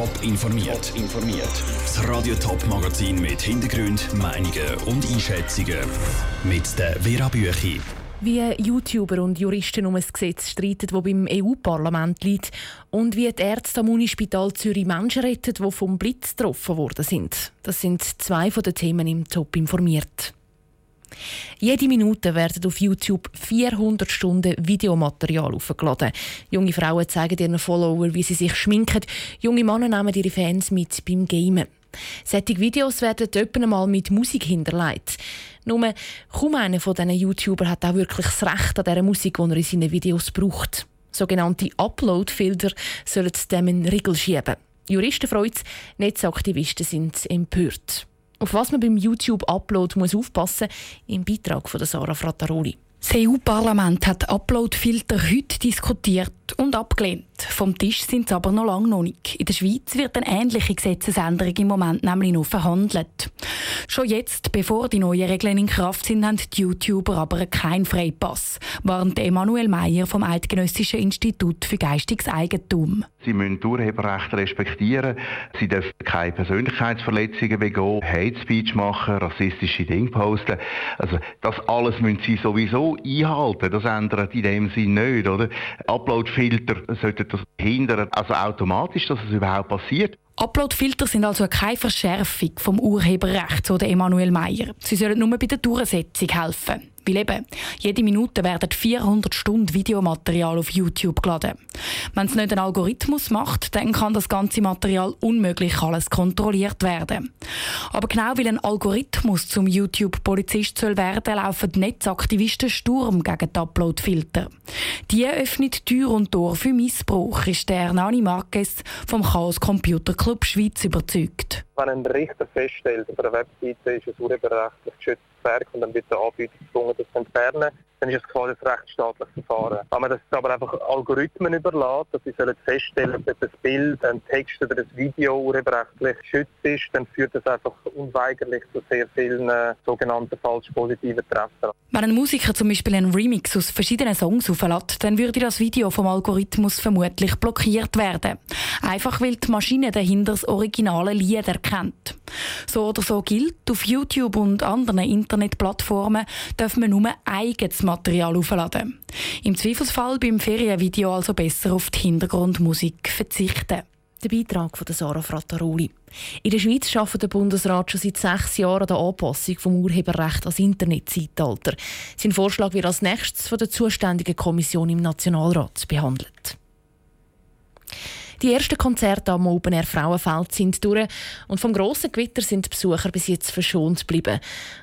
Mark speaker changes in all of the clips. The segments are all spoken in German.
Speaker 1: Top informiert. informiert. Das Radio Top Magazin mit Hintergrund, Meinungen und Einschätzungen mit der Vera Büchi.
Speaker 2: Wie YouTuber und Juristen um ein Gesetz streiten, das beim EU-Parlament liegt, und wie die Ärzte am Unispital Zürich Menschen retten, die vom Blitz getroffen worden sind. Das sind zwei von den Themen im Top informiert. Jede Minute werden auf YouTube 400 Stunden Videomaterial aufgeladen. Junge Frauen zeigen ihren Followern, wie sie sich schminken. Junge Männer nehmen ihre Fans mit beim Gamen. Solche Videos werden etwa mal mit Musik hinterlegt. Nur kaum einer von diesen YouTubern hat auch wirklich das Recht an dieser Musik, die er in seinen Videos braucht. Sogenannte Upload-Filter sollen dem einen Riegel schieben. Juristen freuen es, Netzaktivisten sind empört. Auf was man beim YouTube-Upload muss aufpassen muss, im Beitrag von Sarah Frattaroli.
Speaker 3: Das EU-Parlament hat Upload-Filter heute diskutiert und abgelehnt. Vom Tisch sind sie aber noch lange noch nicht. In der Schweiz wird eine ähnliche Gesetzesänderung im Moment nämlich noch verhandelt. Schon jetzt, bevor die neuen Regeln in Kraft sind, haben die YouTuber aber keinen Freipass, warnt Emanuel Meyer vom Eidgenössischen Institut für geistiges Eigentum.
Speaker 4: Sie müssen Urheberrechte respektieren. Sie dürfen keine Persönlichkeitsverletzungen begehen, Hate Speech machen, rassistische Dinge posten. Also das alles müssen Sie sowieso einhalten. Das ändert in dem Sinne nicht, oder? Upload-Filter sollten das hindern, also automatisch, dass es überhaupt passiert.
Speaker 3: Uploadfilter sind also keine Verschärfung vom Urheberrecht, so der Emanuel Meyer. Sie sollen nur bei der Durchsetzung helfen. Weil eben, jede Minute werden 400 Stunden Videomaterial auf YouTube geladen. Wenn es nicht ein Algorithmus macht, dann kann das ganze Material unmöglich alles kontrolliert werden. Aber genau weil ein Algorithmus zum YouTube-Polizist soll werden, laufen Netzaktivisten Sturm gegen die Uploadfilter. Die öffnet Tür und Tor für Missbrauch, ist der Nani Marquez vom Chaos Computer Club Schweiz überzeugt.
Speaker 5: Wenn ein Richter feststellt, auf einer Webseite ist es urheberrechtlich geschützt Werk und dann wird der Anbieter gezwungen, das zu entfernen dann ist es quasi ein rechtsstaatliches Verfahren. Wenn man das aber einfach Algorithmen überlässt, dass sie sollen feststellen, ob das Bild, ein Text oder ein Video urheberrechtlich geschützt ist, dann führt das einfach unweigerlich zu sehr vielen äh, sogenannten falsch positiven Treffen.
Speaker 3: Wenn ein Musiker zum Beispiel einen Remix aus verschiedenen Songs auflädt, dann würde das Video vom Algorithmus vermutlich blockiert werden. Einfach weil die Maschine dahinter das originale Lied erkennt. So oder so gilt, auf YouTube und anderen Internetplattformen dürfen wir nur eigenes Material aufladen. Im Zweifelsfall beim Ferienvideo also besser auf die Hintergrundmusik verzichten.
Speaker 2: Der Beitrag von Sarah Frattaroli. In der Schweiz arbeitet der Bundesrat schon seit sechs Jahren an der Anpassung vom Urheberrecht als Internetzeitalter. Sein Vorschlag wird als nächstes von der zuständigen Kommission im Nationalrat behandelt. Die ersten Konzerte am Open Air Frauenfeld sind durch und vom grossen Gewitter sind die Besucher bis jetzt verschont geblieben.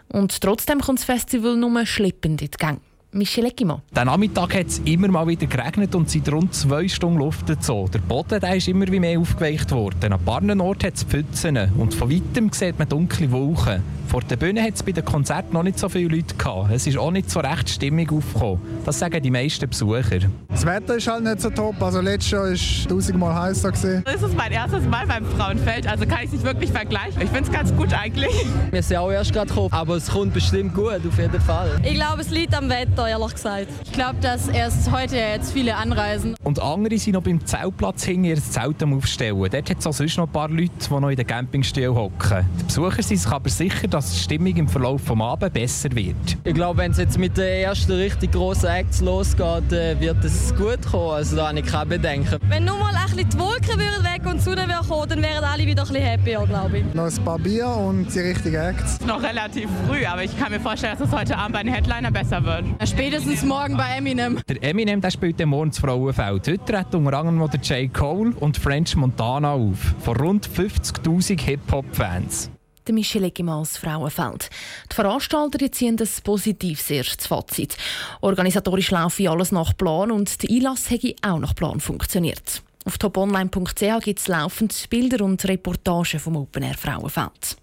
Speaker 2: Und trotzdem kommt das Festival nur schleppend in die Gänge. Michel Egimo.
Speaker 6: Den Nachmittag hat es immer mal wieder geregnet und seit rund zwei Stunden Luft so. Der Boden der ist immer wie mehr aufgeweicht worden. An ein paar Orten hat es Pfützen und von weitem sieht man dunkle Wolken. Vor der Bühne hat es bei den Konzerten noch nicht so viele Leute gehabt. Es ist auch nicht so recht Stimmung aufgekommen. Das sagen die meisten Besucher.
Speaker 7: Das Wetter ist halt nicht so top. Also letztes Jahr war es tausendmal heißer. Gewesen.
Speaker 8: Das ist mein erstes Mal beim Frauenfeld, also kann ich es nicht wirklich vergleichen. Ich finde es ganz gut eigentlich.
Speaker 9: Wir sind auch erst gerade gekommen, aber es kommt bestimmt gut, auf jeden Fall.
Speaker 10: Ich glaube, es liegt am Wetter, ehrlich gesagt. Ich glaube, dass erst heute jetzt viele anreisen.
Speaker 6: Und andere sind noch beim Zeltplatz hinten ihr Zelt am Aufstellen. Dort hat es auch sonst noch ein paar Leute, die noch in den Campingstühlen hocken. Die Besucher sind sich aber sicher, dass die Stimmung im Verlauf des Abends besser wird.
Speaker 9: Ich glaube, wenn es jetzt mit den ersten richtig grossen Acts losgeht, äh, wird es gut kommen. Also da habe ich keine Bedenken.
Speaker 10: Wenn nur mal ein bisschen die Wolken weg und die Sonne kommen, dann wären alle wieder ein bisschen happier, glaube ich.
Speaker 7: Noch ein paar Bier und die richtigen Acts.
Speaker 8: Noch relativ früh, aber ich kann mir vorstellen, dass es heute Abend bei den Headliner besser wird.
Speaker 10: Spätestens morgen bei Eminem.
Speaker 6: Der Eminem der spielt den morgen das Frauenfeld. Heute tritt unter anderem der J. Cole und French Montana auf. Von rund 50'000 Hip-Hop-Fans
Speaker 2: der Michel Eggemals Frauenfeld. Die Veranstalter ziehen das positives erstes Fazit. Organisatorisch laufe alles nach Plan und der Einlass hätte auch nach Plan funktioniert. Auf toponline.ch gibt es laufend Bilder und Reportagen vom Open Air Frauenfeld.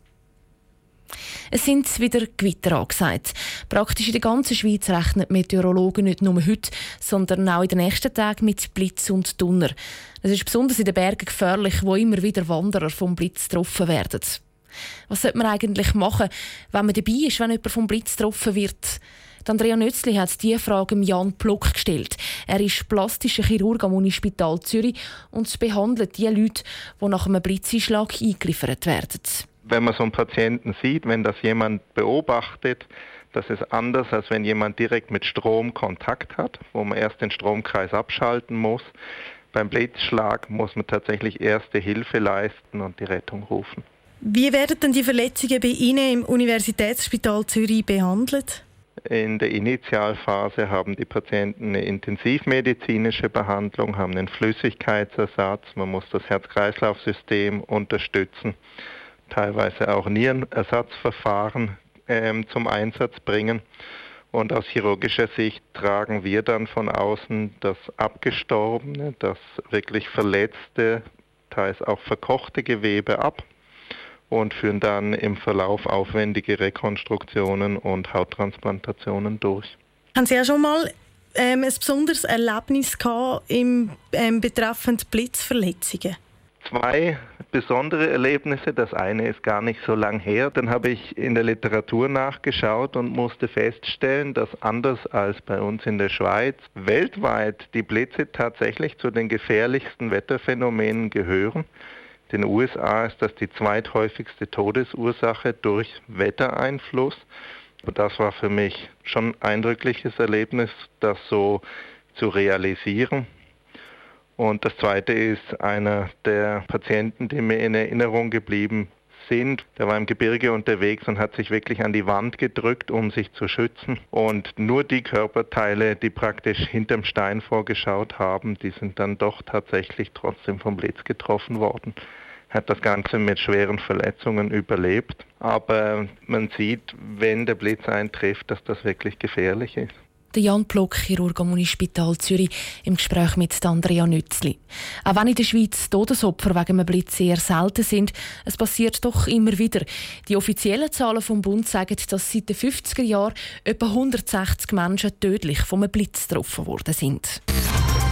Speaker 2: Es sind wieder Gewitter angesagt. Praktisch in der ganzen Schweiz rechnen Meteorologen nicht nur heute, sondern auch in den nächsten Tagen mit Blitz und Donner. Es ist besonders in den Bergen gefährlich, wo immer wieder Wanderer vom Blitz getroffen werden. Was sollte man eigentlich machen, wenn man dabei ist, wenn jemand vom Blitz getroffen wird? Andrea Nötzli hat diese Frage Jan Plock gestellt. Er ist plastischer Chirurg am Unispital Zürich und behandelt die Leute, die nach einem Blitzeinschlag eingeliefert werden.
Speaker 11: Wenn man so einen Patienten sieht, wenn das jemand beobachtet, das ist anders, als wenn jemand direkt mit Strom Kontakt hat, wo man erst den Stromkreis abschalten muss. Beim Blitzschlag muss man tatsächlich erste Hilfe leisten und die Rettung rufen.
Speaker 12: Wie werden denn die Verletzungen bei Ihnen im Universitätsspital Zürich behandelt?
Speaker 11: In der Initialphase haben die Patienten eine intensivmedizinische Behandlung, haben einen Flüssigkeitsersatz, man muss das Herz-Kreislauf-System unterstützen, teilweise auch Nierenersatzverfahren ähm, zum Einsatz bringen. Und aus chirurgischer Sicht tragen wir dann von außen das abgestorbene, das wirklich verletzte, teils auch verkochte Gewebe ab und führen dann im Verlauf aufwendige Rekonstruktionen und Hauttransplantationen durch.
Speaker 12: Haben Sie ja schon mal ähm, ein besonderes Erlebnis gehabt im ähm, betreffend Blitzverletzungen?
Speaker 11: Zwei besondere Erlebnisse. Das eine ist gar nicht so lang her. Dann habe ich in der Literatur nachgeschaut und musste feststellen, dass anders als bei uns in der Schweiz weltweit die Blitze tatsächlich zu den gefährlichsten Wetterphänomenen gehören. In den USA ist das die zweithäufigste Todesursache durch Wettereinfluss. Das war für mich schon ein eindrückliches Erlebnis, das so zu realisieren. Und das Zweite ist einer der Patienten, die mir in Erinnerung geblieben sind. Der war im Gebirge unterwegs und hat sich wirklich an die Wand gedrückt, um sich zu schützen. Und nur die Körperteile, die praktisch hinterm Stein vorgeschaut haben, die sind dann doch tatsächlich trotzdem vom Blitz getroffen worden. Hat das Ganze mit schweren Verletzungen überlebt. Aber man sieht, wenn der Blitz eintrifft, dass das wirklich gefährlich ist
Speaker 2: der Jan Plock, Chirurg am Unispital Zürich, im Gespräch mit Andrea Nützli. Auch wenn in der Schweiz Todesopfer wegen einem Blitz sehr selten sind, es passiert doch immer wieder. Die offiziellen Zahlen vom Bund sagen, dass seit den 50er Jahren etwa 160 Menschen tödlich vom einem Blitz getroffen worden sind.